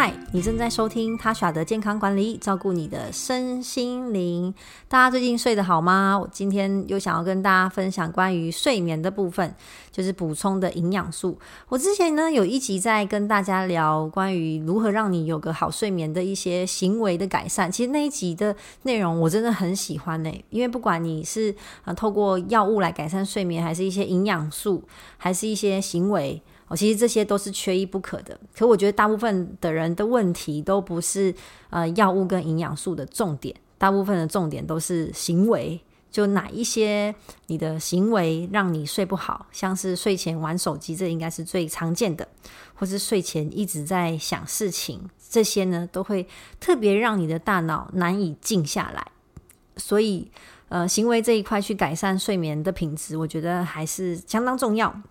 嗨，你正在收听他耍的健康管理，照顾你的身心灵。大家最近睡得好吗？我今天又想要跟大家分享关于睡眠的部分，就是补充的营养素。我之前呢有一集在跟大家聊关于如何让你有个好睡眠的一些行为的改善。其实那一集的内容我真的很喜欢呢，因为不管你是啊透过药物来改善睡眠，还是一些营养素，还是一些行为。哦，其实这些都是缺一不可的。可我觉得大部分的人的问题都不是呃药物跟营养素的重点，大部分的重点都是行为。就哪一些你的行为让你睡不好，像是睡前玩手机，这应该是最常见的，或是睡前一直在想事情，这些呢都会特别让你的大脑难以静下来。所以呃，行为这一块去改善睡眠的品质，我觉得还是相当重要。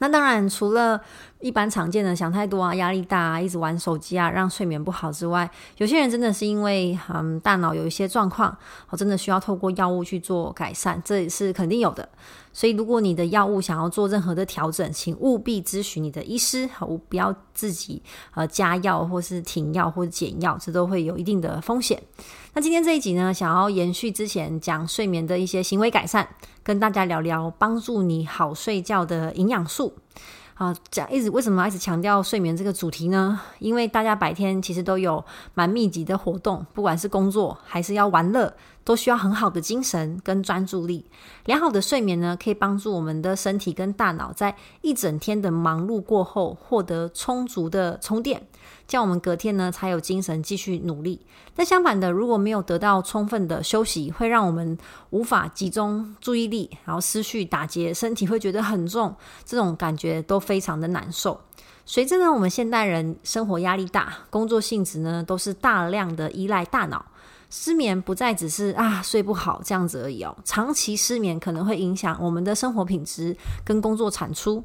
那当然，除了一般常见的想太多啊、压力大啊、一直玩手机啊，让睡眠不好之外，有些人真的是因为嗯大脑有一些状况，我真的需要透过药物去做改善，这也是肯定有的。所以，如果你的药物想要做任何的调整，请务必咨询你的医师，好，不要自己呃加药或是停药或者减药，这都会有一定的风险。那今天这一集呢，想要延续之前讲睡眠的一些行为改善，跟大家聊聊帮助你好睡觉的营养素。啊，讲一直为什么一直强调睡眠这个主题呢？因为大家白天其实都有蛮密集的活动，不管是工作还是要玩乐，都需要很好的精神跟专注力。良好的睡眠呢，可以帮助我们的身体跟大脑在一整天的忙碌过后，获得充足的充电。这样我们隔天呢才有精神继续努力。但相反的，如果没有得到充分的休息，会让我们无法集中注意力，然后思绪打结，身体会觉得很重，这种感觉都非常的难受。随着呢，我们现代人生活压力大，工作性质呢都是大量的依赖大脑，失眠不再只是啊睡不好这样子而已哦，长期失眠可能会影响我们的生活品质跟工作产出。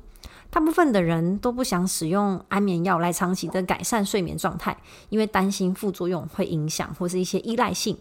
大部分的人都不想使用安眠药来长期的改善睡眠状态，因为担心副作用会影响或是一些依赖性。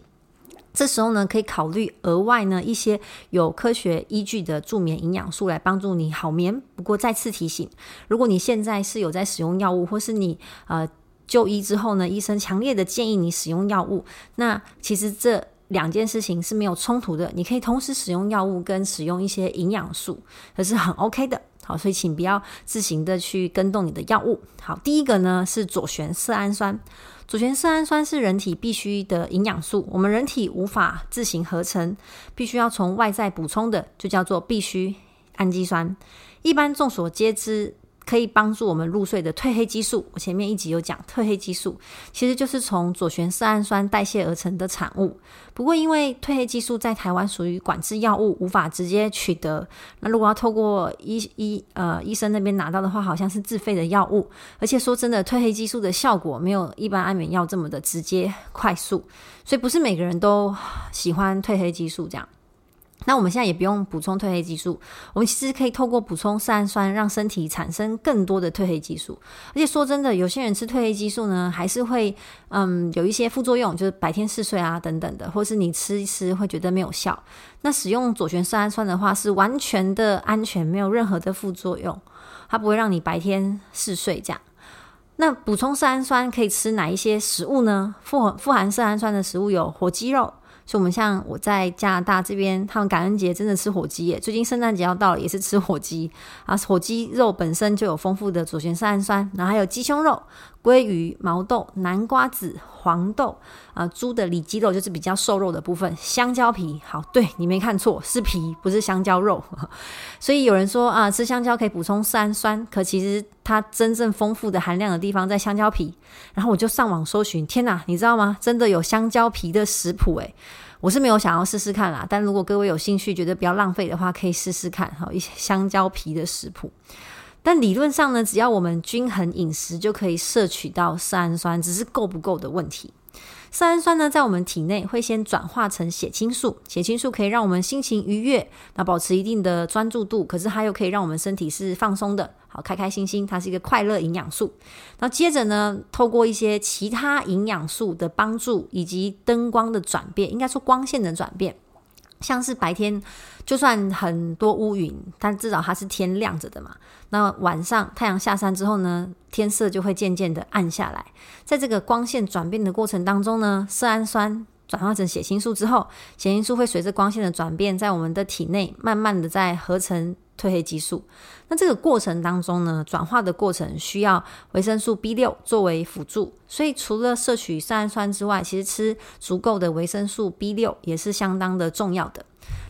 这时候呢，可以考虑额外呢一些有科学依据的助眠营养素来帮助你好眠。不过再次提醒，如果你现在是有在使用药物，或是你呃就医之后呢，医生强烈的建议你使用药物，那其实这两件事情是没有冲突的。你可以同时使用药物跟使用一些营养素，这是很 OK 的。好，所以请不要自行的去跟动你的药物。好，第一个呢是左旋色胺酸。左旋色胺酸是人体必需的营养素，我们人体无法自行合成，必须要从外在补充的，就叫做必需氨基酸。一般众所皆知。可以帮助我们入睡的褪黑激素，我前面一集有讲褪黑激素，其实就是从左旋色氨酸代谢而成的产物。不过，因为褪黑激素在台湾属于管制药物，无法直接取得。那如果要透过医医呃医生那边拿到的话，好像是自费的药物。而且说真的，褪黑激素的效果没有一般安眠药这么的直接快速，所以不是每个人都喜欢褪黑激素这样。那我们现在也不用补充褪黑激素，我们其实可以透过补充色氨酸，让身体产生更多的褪黑激素。而且说真的，有些人吃褪黑激素呢，还是会嗯有一些副作用，就是白天嗜睡啊等等的，或是你吃一吃会觉得没有效。那使用左旋色氨酸的话，是完全的安全，没有任何的副作用，它不会让你白天嗜睡这样。那补充色氨酸可以吃哪一些食物呢？富富含色氨酸的食物有火鸡肉。所以，我们像我在加拿大这边，他们感恩节真的吃火鸡耶。最近圣诞节要到了，也是吃火鸡啊。火鸡肉本身就有丰富的左旋色氨酸，然后还有鸡胸肉、鲑鱼、毛豆、南瓜子、黄豆啊，猪的里脊肉就是比较瘦肉的部分，香蕉皮。好，对，你没看错，是皮，不是香蕉肉。所以有人说啊，吃香蕉可以补充色胺酸，可其实它真正丰富的含量的地方在香蕉皮。然后我就上网搜寻，天哪，你知道吗？真的有香蕉皮的食谱诶。我是没有想要试试看啦，但如果各位有兴趣，觉得比较浪费的话，可以试试看哈，一些香蕉皮的食谱。但理论上呢，只要我们均衡饮食，就可以摄取到色氨酸，只是够不够的问题。色氨酸呢，在我们体内会先转化成血清素，血清素可以让我们心情愉悦，那保持一定的专注度，可是它又可以让我们身体是放松的，好开开心心，它是一个快乐营养素。那接着呢，透过一些其他营养素的帮助，以及灯光的转变，应该说光线的转变，像是白天就算很多乌云，但至少它是天亮着的嘛。那晚上太阳下山之后呢，天色就会渐渐的暗下来。在这个光线转变的过程当中呢，色氨酸转化成血清素之后，血清素会随着光线的转变，在我们的体内慢慢的在合成褪黑激素。那这个过程当中呢，转化的过程需要维生素 B 六作为辅助，所以除了摄取色氨酸之外，其实吃足够的维生素 B 六也是相当的重要的。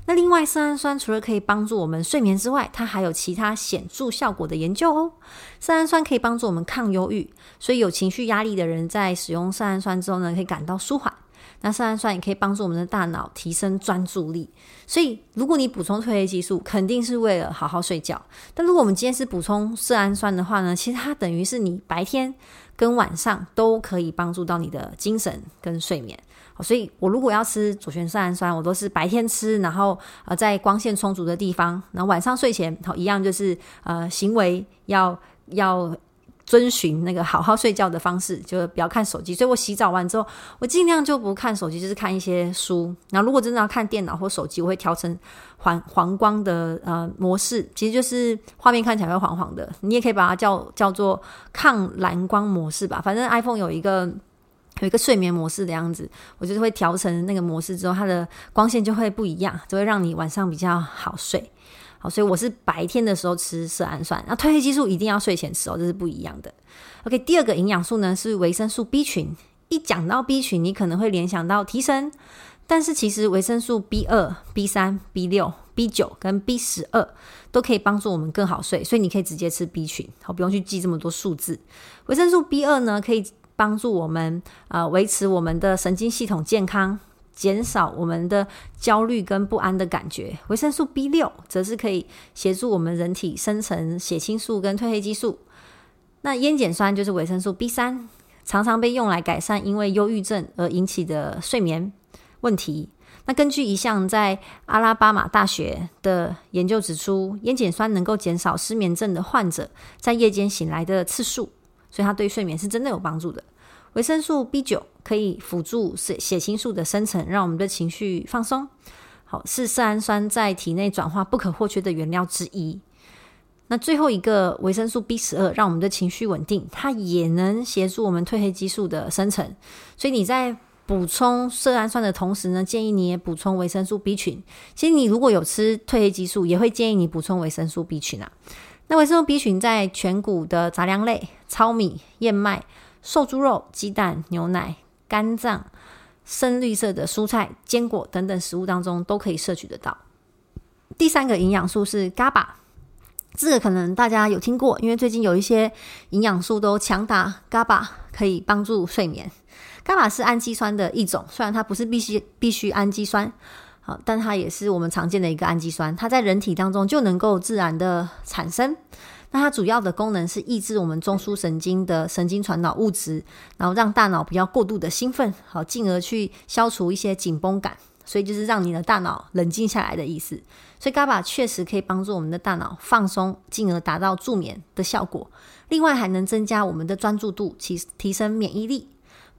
那另外，色氨酸除了可以帮助我们睡眠之外，它还有其他显著效果的研究哦。色氨酸可以帮助我们抗忧郁，所以有情绪压力的人在使用色氨酸之后呢，可以感到舒缓。那色氨酸也可以帮助我们的大脑提升专注力。所以，如果你补充褪黑激素，肯定是为了好好睡觉。但如果我们今天是补充色氨酸的话呢，其实它等于是你白天跟晚上都可以帮助到你的精神跟睡眠。所以，我如果要吃左旋色氨酸，我都是白天吃，然后呃，在光线充足的地方，然后晚上睡前，好一样就是呃，行为要要遵循那个好好睡觉的方式，就不要看手机。所以我洗澡完之后，我尽量就不看手机，就是看一些书。然后如果真的要看电脑或手机，我会调成黄黄光的呃模式，其实就是画面看起来会黄黄的。你也可以把它叫叫做抗蓝光模式吧。反正 iPhone 有一个。有一个睡眠模式的样子，我就是会调成那个模式之后，它的光线就会不一样，就会让你晚上比较好睡。好，所以我是白天的时候吃色氨酸，那褪黑激素一定要睡前吃哦，这是不一样的。OK，第二个营养素呢是维生素 B 群。一讲到 B 群，你可能会联想到提神，但是其实维生素 B 二、B 三、B 六、B 九跟 B 十二都可以帮助我们更好睡，所以你可以直接吃 B 群，好，不用去记这么多数字。维生素 B 二呢可以。帮助我们呃维持我们的神经系统健康，减少我们的焦虑跟不安的感觉。维生素 B 六则是可以协助我们人体生成血清素跟褪黑激素。那烟碱酸就是维生素 B 三，常常被用来改善因为忧郁症而引起的睡眠问题。那根据一项在阿拉巴马大学的研究指出，烟碱酸能够减少失眠症的患者在夜间醒来的次数。所以它对睡眠是真的有帮助的。维生素 B 九可以辅助血血清素的生成，让我们的情绪放松。好，是色氨酸在体内转化不可或缺的原料之一。那最后一个维生素 B 十二，让我们的情绪稳定，它也能协助我们褪黑激素的生成。所以你在补充色氨酸的同时呢，建议你也补充维生素 B 群。其实你如果有吃褪黑激素，也会建议你补充维生素 B 群啊。那维生素 B 群在全谷的杂粮类、糙米、燕麦、瘦猪肉、鸡蛋、牛奶、肝脏、深绿色的蔬菜、坚果等等食物当中都可以摄取得到。第三个营养素是 GABA，这个可能大家有听过，因为最近有一些营养素都强打 GABA 可以帮助睡眠。GABA 是氨基酸的一种，虽然它不是必须必须氨基酸。好，但它也是我们常见的一个氨基酸，它在人体当中就能够自然的产生。那它主要的功能是抑制我们中枢神经的神经传导物质，然后让大脑不要过度的兴奋，好，进而去消除一些紧绷感。所以就是让你的大脑冷静下来的意思。所以 GABA 确实可以帮助我们的大脑放松，进而达到助眠的效果。另外还能增加我们的专注度，提提升免疫力。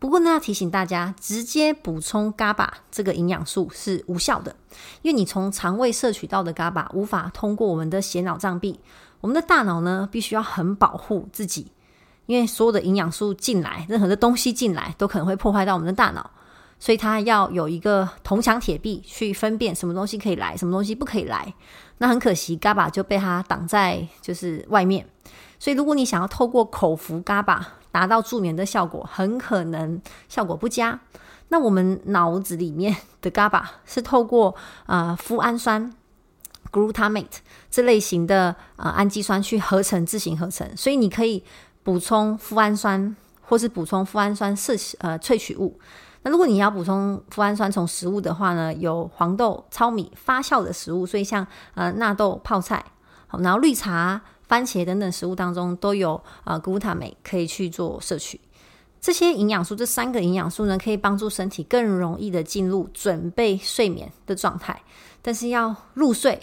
不过呢，要提醒大家，直接补充 GABA 这个营养素是无效的，因为你从肠胃摄取到的 GABA 无法通过我们的血脑障壁。我们的大脑呢，必须要很保护自己，因为所有的营养素进来，任何的东西进来，都可能会破坏到我们的大脑，所以它要有一个铜墙铁壁去分辨什么东西可以来，什么东西不可以来。那很可惜，GABA 就被它挡在就是外面。所以，如果你想要透过口服 GABA 达到助眠的效果，很可能效果不佳。那我们脑子里面的 GABA 是透过呃麸胺酸 （glutamate） 这类型的呃氨基酸去合成自行合成，所以你可以补充富氨酸，或是补充富氨酸摄呃萃取物。那如果你要补充富氨酸从食物的话呢，有黄豆、糙米发酵的食物，所以像呃纳豆泡菜，好，然后绿茶。番茄等等食物当中都有呃谷塔镁可以去做摄取，这些营养素，这三个营养素呢，可以帮助身体更容易的进入准备睡眠的状态。但是要入睡，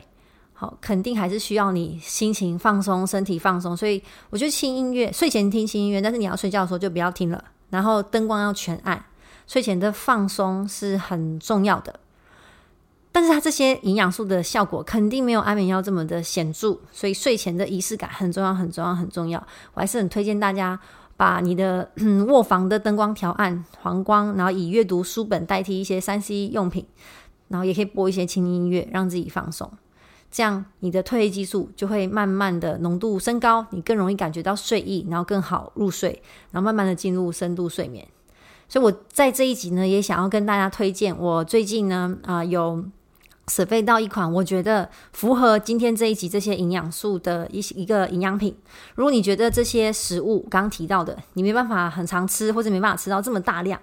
好，肯定还是需要你心情放松、身体放松。所以我觉得轻音乐，睡前听轻音乐，但是你要睡觉的时候就不要听了。然后灯光要全暗，睡前的放松是很重要的。但是它这些营养素的效果肯定没有安眠药这么的显著，所以睡前的仪式感很重要，很重要，很重要。我还是很推荐大家把你的 卧房的灯光调暗，黄光，然后以阅读书本代替一些三 C 用品，然后也可以播一些轻音乐，让自己放松。这样你的褪黑激素就会慢慢的浓度升高，你更容易感觉到睡意，然后更好入睡，然后慢慢的进入深度睡眠。所以我在这一集呢，也想要跟大家推荐，我最近呢，啊、有。准备到一款我觉得符合今天这一集这些营养素的一一个营养品。如果你觉得这些食物刚刚提到的你没办法很常吃，或者没办法吃到这么大量，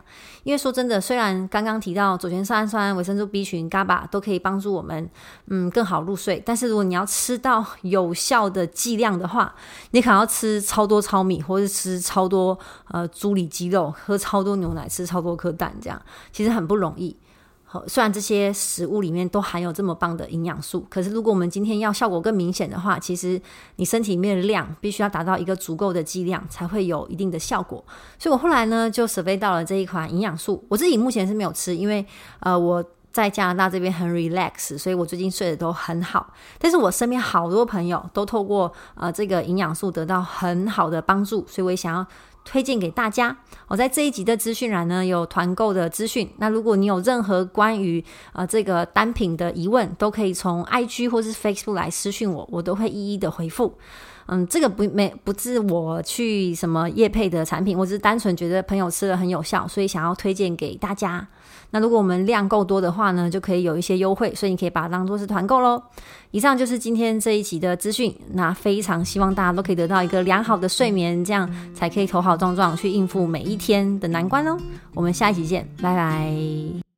因为说真的，虽然刚刚提到左旋色氨酸、维生素 B 群、GABA 都可以帮助我们嗯更好入睡，但是如果你要吃到有效的剂量的话，你可能要吃超多糙米，或者吃超多呃猪里肌肉，喝超多牛奶，吃超多颗蛋，这样其实很不容易。虽然这些食物里面都含有这么棒的营养素，可是如果我们今天要效果更明显的话，其实你身体里面的量必须要达到一个足够的剂量，才会有一定的效果。所以我后来呢就 survey 到了这一款营养素，我自己目前是没有吃，因为呃我在加拿大这边很 relax，所以我最近睡得都很好。但是我身边好多朋友都透过呃这个营养素得到很好的帮助，所以我也想要。推荐给大家，我在这一集的资讯栏呢有团购的资讯。那如果你有任何关于呃这个单品的疑问，都可以从 IG 或是 Facebook 来私讯我，我都会一一的回复。嗯，这个不没不是我去什么业配的产品，我只是单纯觉得朋友吃了很有效，所以想要推荐给大家。那如果我们量够多的话呢，就可以有一些优惠，所以你可以把它当做是团购喽。以上就是今天这一集的资讯，那非常希望大家都可以得到一个良好的睡眠，这样才可以头好壮壮去应付每一天的难关哦。我们下一集见，拜拜。